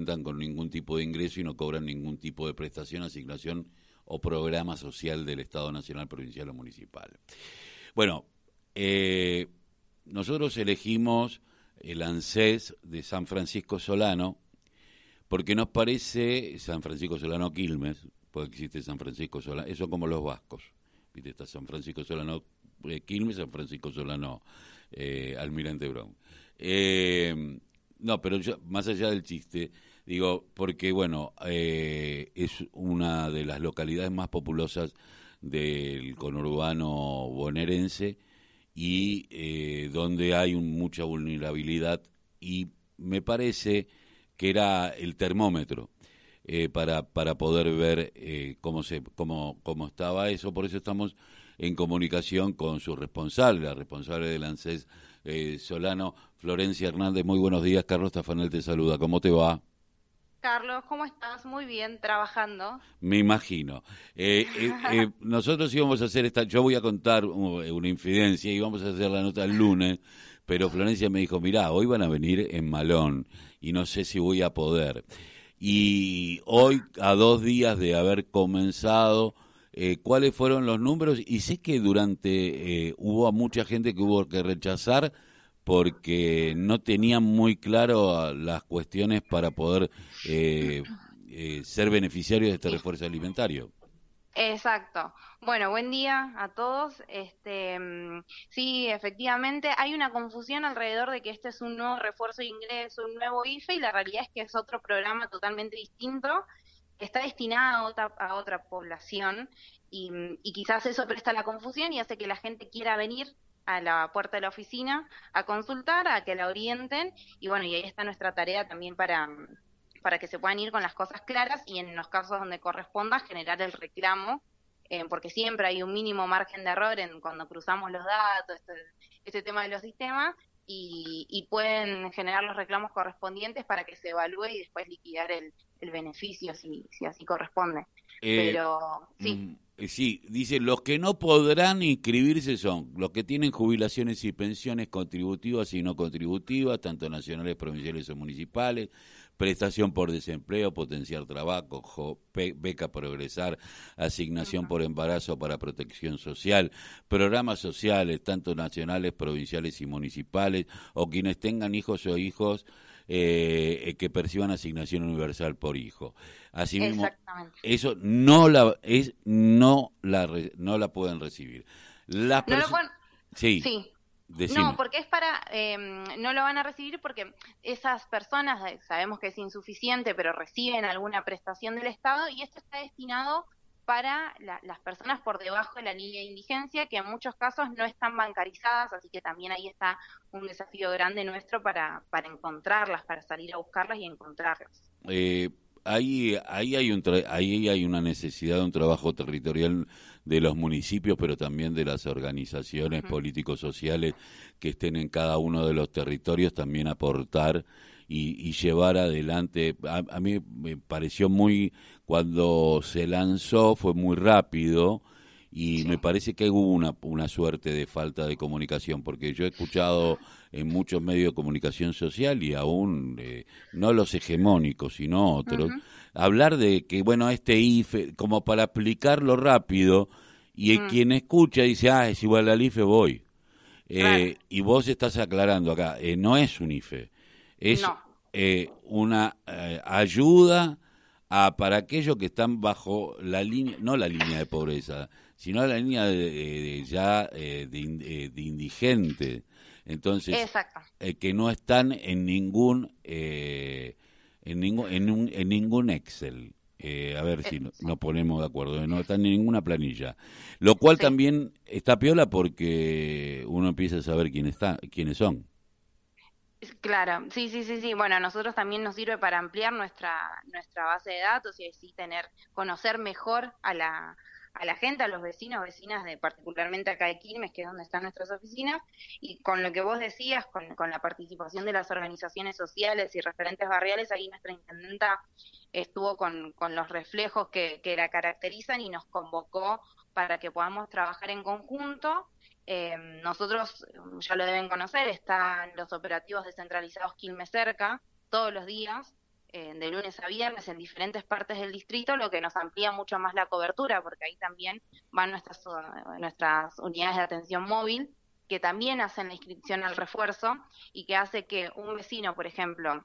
cuentan con ningún tipo de ingreso y no cobran ningún tipo de prestación, asignación o programa social del Estado Nacional, Provincial o Municipal. Bueno, eh, nosotros elegimos el ANSES de San Francisco Solano porque nos parece San Francisco Solano Quilmes, porque existe San Francisco Solano, eso como los vascos, ¿viste? está San Francisco Solano eh, Quilmes, San Francisco Solano eh, Almirante Brown. Eh, no, pero más allá del chiste, digo, porque bueno, eh, es una de las localidades más populosas del conurbano bonaerense y eh, donde hay mucha vulnerabilidad y me parece que era el termómetro eh, para, para poder ver eh, cómo, se, cómo, cómo estaba eso. Por eso estamos en comunicación con su responsable, la responsable del ANSES Solano, Florencia Hernández. Muy buenos días, Carlos Tafanel te saluda. ¿Cómo te va? Carlos, ¿cómo estás? Muy bien, trabajando. Me imagino. Eh, eh, eh, nosotros íbamos a hacer esta, yo voy a contar una infidencia y vamos a hacer la nota el lunes, pero Florencia me dijo, mirá, hoy van a venir en Malón y no sé si voy a poder. Y hoy, a dos días de haber comenzado, ¿cuáles fueron los números? Y sé que durante, hubo mucha gente que hubo que rechazar porque no tenían muy claro las cuestiones para poder eh, eh, ser beneficiarios de este refuerzo alimentario. Exacto. Bueno, buen día a todos. Este, mm, sí, efectivamente, hay una confusión alrededor de que este es un nuevo refuerzo de ingreso, un nuevo IFE, y la realidad es que es otro programa totalmente distinto, está destinado a otra, a otra población, y, y quizás eso presta la confusión y hace que la gente quiera venir a la puerta de la oficina a consultar, a que la orienten y bueno, y ahí está nuestra tarea también para, para que se puedan ir con las cosas claras y en los casos donde corresponda generar el reclamo, eh, porque siempre hay un mínimo margen de error en cuando cruzamos los datos, este, este tema de los sistemas, y, pueden generar los reclamos correspondientes para que se evalúe y después liquidar el, el beneficio si, si así corresponde. Eh, Pero sí. Mm, sí, dice, los que no podrán inscribirse son los que tienen jubilaciones y pensiones contributivas y no contributivas, tanto nacionales, provinciales o municipales, prestación por desempleo, potenciar trabajo, beca progresar, asignación por embarazo para protección social, programas sociales, tanto nacionales, provinciales y municipales, o quienes tengan hijos o hijos eh, que perciban asignación universal por hijo. Asimismo, eso no la es no la no la pueden recibir. Las no sí. sí. No, porque es para, em, no lo van a recibir porque esas personas, eh, sabemos que es insuficiente, pero reciben alguna prestación del Estado y esto está destinado para las personas por debajo de la línea de indigencia, que en muchos casos no están bancarizadas, así que también ahí está un desafío grande nuestro para, para encontrarlas, para salir a buscarlas y encontrarlas. Eh, ahí, ahí, hay un ahí hay una necesidad de un trabajo territorial de los municipios, pero también de las organizaciones políticos sociales que estén en cada uno de los territorios, también aportar y, llevar adelante. A, mí me pareció muy, cuando se lanzó fue muy rápido y me parece que hubo una, una suerte de falta de comunicación, porque yo he escuchado en muchos medios de comunicación social y aún eh, no los hegemónicos, sino otros, hablar de que, bueno, este IFE, como para explicarlo rápido, y mm. quien escucha dice, ah, es igual al IFE, voy. Eh, y vos estás aclarando acá, eh, no es un IFE, es una ayuda a, para aquellos que están bajo la línea, no la línea de pobreza, sino la línea de, ya de, de indigente. Entonces, eh, que no están en ningún, eh, en ningún, en, un, en ningún Excel. Eh, a ver si nos ponemos de acuerdo, no están en ninguna planilla. Lo cual también está piola porque uno empieza a saber quién está, quiénes son. Claro, sí, sí, sí, sí. Bueno, a nosotros también nos sirve para ampliar nuestra nuestra base de datos y así tener, conocer mejor a la, a la gente, a los vecinos, vecinas de particularmente acá de Quilmes, que es donde están nuestras oficinas, y con lo que vos decías, con, con la participación de las organizaciones sociales y referentes barriales, ahí nuestra intendenta estuvo con, con los reflejos que, que la caracterizan y nos convocó para que podamos trabajar en conjunto. Eh, nosotros, ya lo deben conocer, están los operativos descentralizados Quilmes Cerca todos los días, eh, de lunes a viernes en diferentes partes del distrito, lo que nos amplía mucho más la cobertura, porque ahí también van nuestras, nuestras unidades de atención móvil, que también hacen la inscripción al refuerzo y que hace que un vecino, por ejemplo,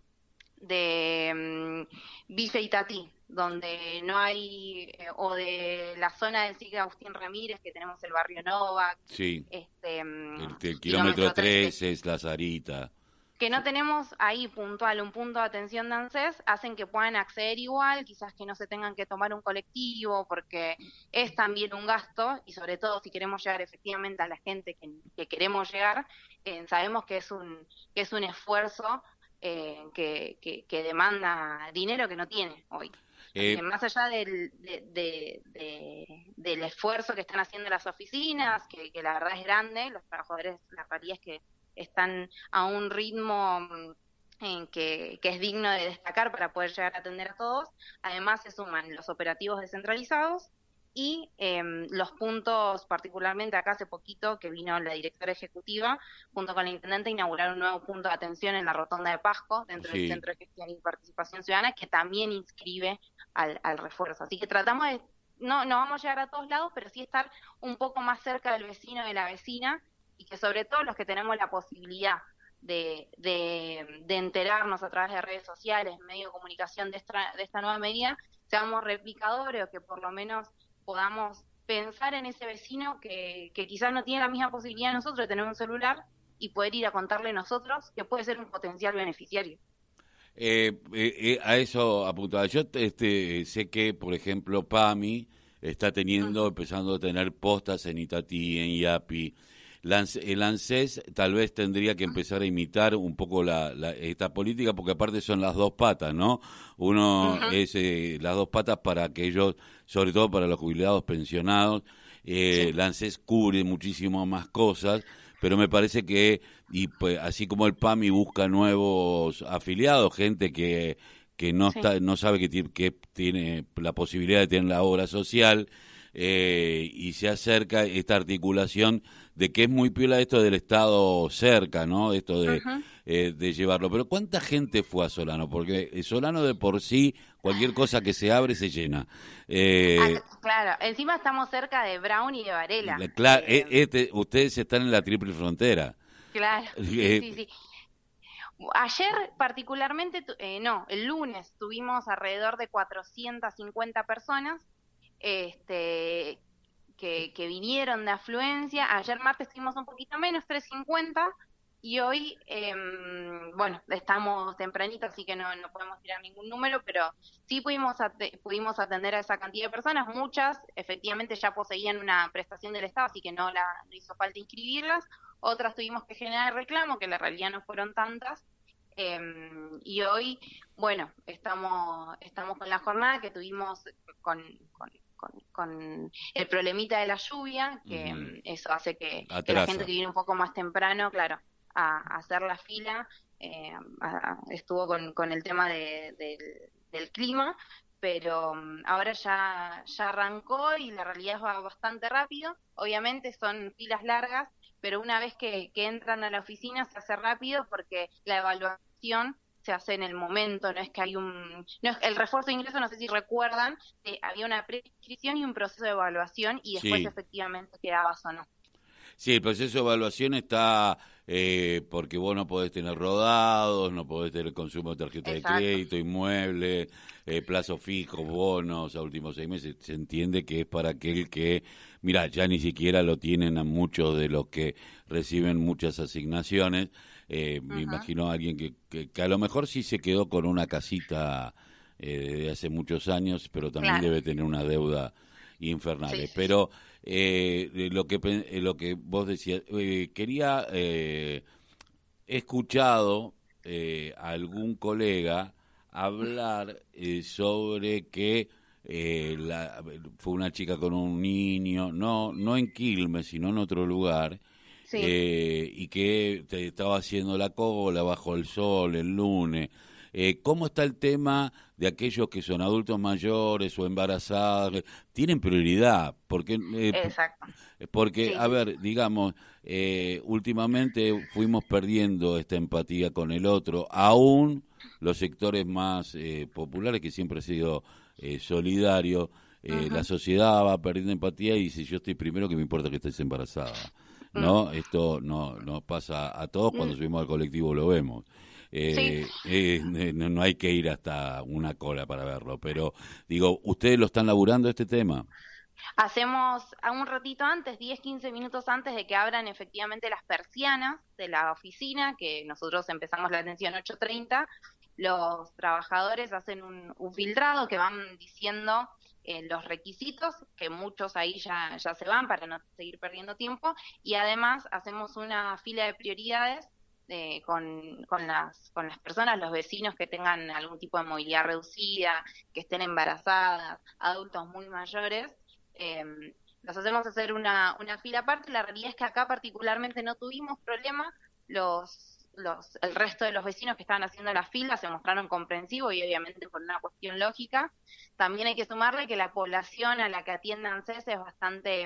de Villa Itatí, donde no hay, eh, o de la zona del Siglo Agustín Ramírez, que tenemos el barrio Novak. Sí. Este, mm, el, kilómetro 13 es La Zarita que no tenemos ahí puntual un punto de atención de ANSES, hacen que puedan acceder igual, quizás que no se tengan que tomar un colectivo, porque es también un gasto, y sobre todo si queremos llegar efectivamente a la gente que, queremos llegar, eh, sabemos que es un, que es un esfuerzo eh, que, que, demanda dinero que no tiene hoy. Eh, más allá del, del esfuerzo que están haciendo las oficinas, que, que la verdad es grande, los trabajadores, la realidad es que están a un ritmo mm, en que, es digno de destacar para poder llegar a atender a todos. Además se suman los operativos descentralizados y em, los puntos, particularmente acá hace poquito que vino la directora ejecutiva, junto con la intendente, inaugurar un nuevo punto de atención en la rotonda de Pasco, dentro del Centro de Gestión y Participación Ciudadana, que también inscribe al, al refuerzo. Así que tratamos de, no, no vamos a llegar a todos lados, pero sí estar un poco más cerca del vecino y de la vecina y que sobre todo los que tenemos la posibilidad de, de, enterarnos a través de redes sociales, medio de comunicación de esta, de esta nueva medida, seamos replicadores o que por lo menos podamos pensar en ese vecino que, que quizás no tiene la misma posibilidad de nosotros de tener un celular y poder ir a contarle nosotros que puede ser un potencial beneficiario. Eh, eh, eh, a eso apuntaba. Yo este, sé que, por ejemplo, PAMI está teniendo, empezando a tener postas en Itatí, en IAPI, el ANSES tal vez tendría que empezar a imitar un poco la, esta política, porque aparte son las dos patas, ¿no? Uno es eh, las dos patas para aquellos, sobre todo para los jubilados pensionados. Eh, El ANSES cubre muchísimo más cosas, pero me parece que, y pues, así como el PAMI busca nuevos afiliados, gente que, que no, está, no sabe que tiene, que tiene la posibilidad de tener la obra social, eh, y se acerca esta articulación de que es muy piola esto del Estado cerca, ¿no? Esto de, eh, de llevarlo. Pero ¿cuánta gente fue a Solano? Porque Solano de por sí, cualquier cosa que se abre se llena. Eh, ah, claro, encima estamos cerca de Brown y de Varela. Claro, e, este, ustedes están en la triple frontera. Claro, sí, sí, Ayer particularmente, no, el lunes tuvimos alrededor de 450 personas este, que, vinieron de afluencia. Ayer martes tuvimos un poquito menos, 350, y hoy, em, bueno, estamos tempranito, así que no, podemos tirar ningún número, pero sí pudimos, pudimos atender a esa cantidad de personas. Muchas efectivamente ya poseían una prestación del Estado, así que no, la, no hizo falta inscribirlas. Otras tuvimos que generar reclamo, que la realidad no fueron tantas. Em, y hoy, bueno, estamos, estamos con la jornada que tuvimos con con, el problemita de la lluvia, que eso hace que, la gente que viene un poco más temprano, claro, a, hacer la fila, eh, estuvo con, con, el tema de, del clima, pero mm, ahora ya, ya arrancó y la realidad va bastante rápido. Obviamente son filas largas, pero una vez que, que entran a la oficina se hace rápido porque la evaluación se hace en el momento, no es que hay un... No es, el refuerzo de ingreso, no sé si recuerdan, que había una prescripción y un proceso de evaluación y después efectivamente quedabas o no. Sí, el proceso de evaluación está eh, porque vos no podés tener rodados, no podés tener consumo de tarjeta de crédito, inmueble, eh, plazos fijos, bonos a últimos seis meses. Se entiende que es para aquel que, mira, ya ni siquiera lo tienen a muchos de los que reciben muchas asignaciones. Eh, me imagino a alguien que, que, a lo mejor sí se quedó con una casita eh, de hace muchos años, pero también debe tener una deuda infernal. Pero eh, lo que lo que vos decías, quería he escuchado a algún colega hablar sobre que la, fue una chica con un niño, no no en Quilmes, sino en otro lugar eh, y que te estaba haciendo la cola bajo el sol el lunes. Eh, ¿Cómo está el tema de aquellos que son adultos mayores o embarazados? Tienen prioridad, porque, eh, porque a ver, digamos, últimamente fuimos perdiendo esta empatía con el otro, aún los sectores más eh, populares, que siempre ha sido eh, solidario. Eh, la sociedad va perdiendo empatía y dice, yo estoy primero que me importa que estés embarazada. ¿No? Mm. Esto no, nos pasa a todos cuando mm. subimos al colectivo, lo vemos. Eh, no, no, hay que ir hasta una cola para verlo, pero digo, ¿ustedes lo están laburando este tema? Hacemos a un ratito antes, 10, 15 minutos antes de que abran efectivamente las persianas de la oficina, que nosotros empezamos la atención 8.30, los trabajadores hacen un, filtrado que van diciendo eh, los requisitos, que muchos ahí ya, ya se van para no seguir perdiendo tiempo, y además hacemos una fila de prioridades eh, con, con, las, con las personas, los vecinos que tengan algún tipo de movilidad reducida, que estén embarazadas, adultos muy mayores, eh, los hacemos hacer una, una fila aparte. La realidad es que acá particularmente no tuvimos problema. Los, los, el resto de los vecinos que estaban haciendo la fila se mostraron comprensivos y obviamente por una cuestión lógica. También hay que sumarle que la población a la que atiendan CES es bastante...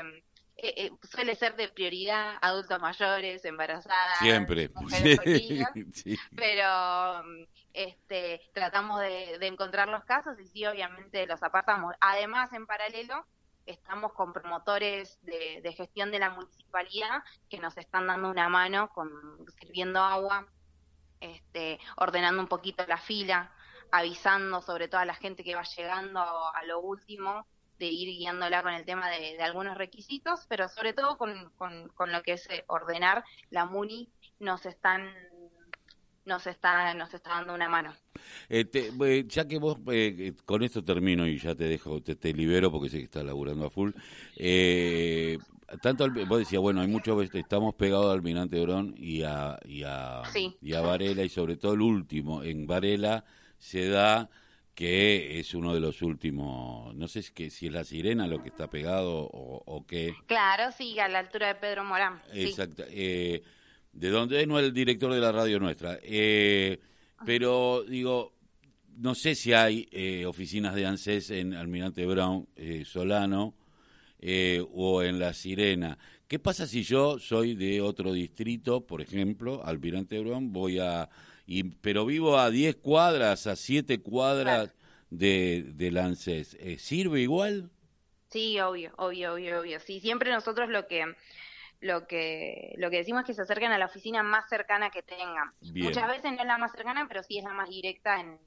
Eh, eh, suele ser de prioridad adultos mayores, embarazadas, Siempre. sí. pero este, tratamos de, de encontrar los casos y sí, obviamente los apartamos. Además, en paralelo, estamos con promotores de, gestión de la municipalidad que nos están dando una mano con sirviendo agua, este, ordenando un poquito la fila, avisando sobre todo a la gente que va llegando a lo último de ir guiándola con el tema de, algunos requisitos, pero sobre todo con, con, lo que es eh, ordenar la MUNI, nos están nos está, nos está dando una mano. Eh, eh, ya que vos, eh, con esto termino y ya te dejo, te, te, libero porque sé que estás laburando a full. tanto vos decías, bueno, hay muchos, estamos pegados al Almirante Orón y a, y a, y a Varela y sobre todo el último, en Varela se da que es uno de los últimos, no sé si, que, si es la sirena lo que está pegado o, o qué. Claro, sí, a la altura de Pedro Morán. Exacto. Eh, de donde no es el director de la radio nuestra. Eh, pero digo, no sé si hay eh, oficinas de ANSES en Almirante Brown eh, Solano o en La Sirena. ¿Qué pasa si yo soy de otro distrito, por ejemplo, Almirante Brown, voy a... Y, pero vivo a 10 cuadras, a 7 cuadras de, del ANSES. ¿Sirve igual? Sí, obvio, obvio, obvio, obvio. Sí, siempre nosotros lo que lo que, lo que decimos es que se acerquen a la oficina más cercana que tengan. Muchas veces no es la más cercana, pero sí es la más directa en,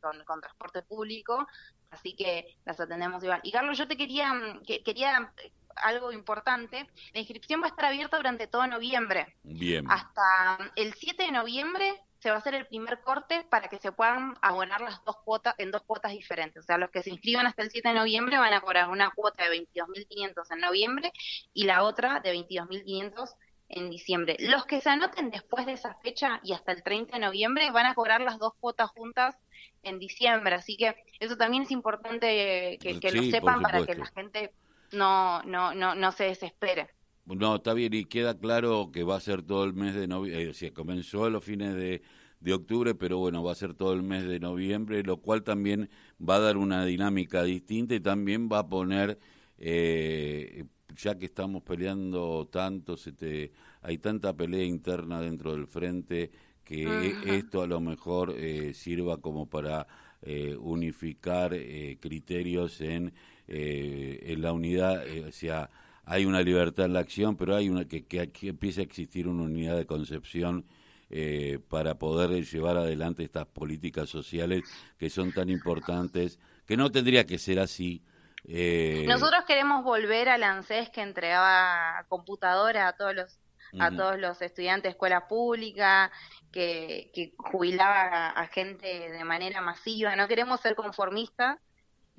con, transporte público, así que las atendemos igual. Y Carlos, yo te quería, que, quería algo importante. La inscripción va a estar abierta durante todo noviembre. Bien. Hasta el 7 de noviembre se va a hacer el primer corte para que se puedan abonar las dos cuotas en dos cuotas diferentes. O sea, los que se inscriban hasta el 7 de noviembre van a cobrar una cuota de 22.500 en noviembre y la otra de 22.500 en diciembre. Los que se anoten después de esa fecha y hasta el 30 de noviembre van a cobrar las dos cuotas juntas en diciembre. Así que eso también es importante que, lo sepan para que la gente no, no, no, no se desespere. No, está bien, y queda claro que va a ser todo el mes de noviembre, eh, comenzó a los fines de, de octubre, pero bueno, va a ser todo el mes de noviembre, lo cual también va a dar una dinámica distinta y también va a poner, eh, ya que estamos peleando tanto, se te, hay tanta pelea interna dentro del frente, que esto a lo mejor eh, sirva como para eh, unificar eh, criterios en, eh, en la unidad, o sea, hay una libertad en la acción, pero hay una que, que aquí empieza a existir una unidad de concepción eh, para poder llevar adelante estas políticas sociales que son tan importantes, que no tendría que ser así. Eh... Nosotros queremos volver al ANSES que entregaba computadora a todos los a todos los estudiantes de escuela pública, que, que jubilaba a gente de manera masiva. No queremos ser conformistas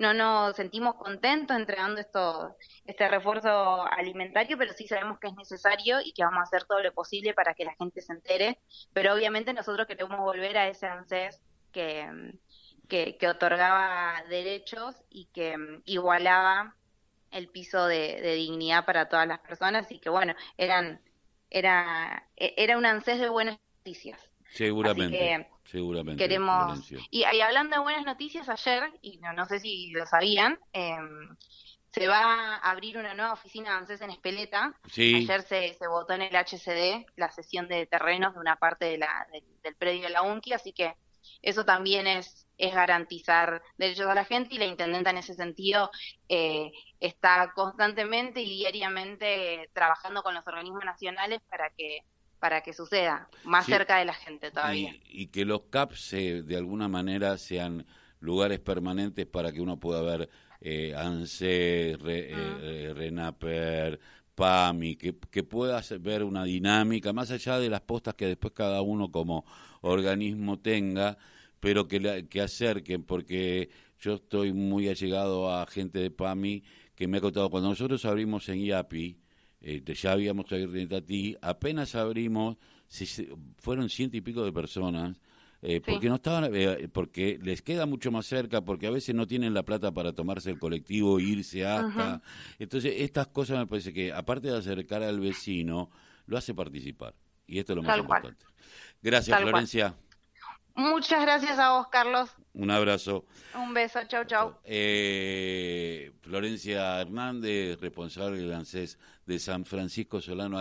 no nos sentimos contentos entregando esto, este refuerzo alimentario, pero sí sabemos que es necesario y que vamos a hacer todo lo posible para que la gente se entere. Pero obviamente nosotros queremos volver a ese ANSES que, que, otorgaba derechos y que mm, igualaba el piso de, dignidad para todas las personas y que bueno, eran era, e, era un ANSES de buenas noticias. Seguramente. Seguramente. Queremos. Y, hablando de buenas noticias, ayer, y no, no sé si lo sabían, em, se va a abrir una nueva oficina de ANSES en Espeleta. Ayer se, se votó en el HCD la sesión de terrenos de una parte de la, del predio de la UNCI, así que eso también es, es garantizar derechos a la gente y la intendenta en ese sentido eh, está constantemente y diariamente trabajando con los organismos nacionales para que para que suceda más cerca de la gente todavía. Y, que los CAPS de alguna manera sean lugares permanentes para que uno pueda ver eh, ANSE, Re, eh, RENAPER, PAMI, que, que pueda ver una dinámica, más allá de las postas que después cada uno como organismo tenga, pero que, que acerquen, porque yo estoy muy allegado a gente de PAMI que me ha contado, cuando nosotros abrimos en IAPI, eh, ya habíamos abierto a ti, apenas abrimos, fueron ciento y pico de personas, eh, porque no estaban, eh, porque les queda mucho más cerca, porque a veces no tienen la plata para tomarse el colectivo irse hasta. Entonces, estas cosas me parece que, aparte de acercar al vecino, lo hace participar. Y esto es lo más importante. Gracias, Florencia. Muchas gracias a vos, Carlos. Un abrazo. Un beso, chau, chau. Eh, Florencia Hernández, responsable del ANSES de San Francisco Solano.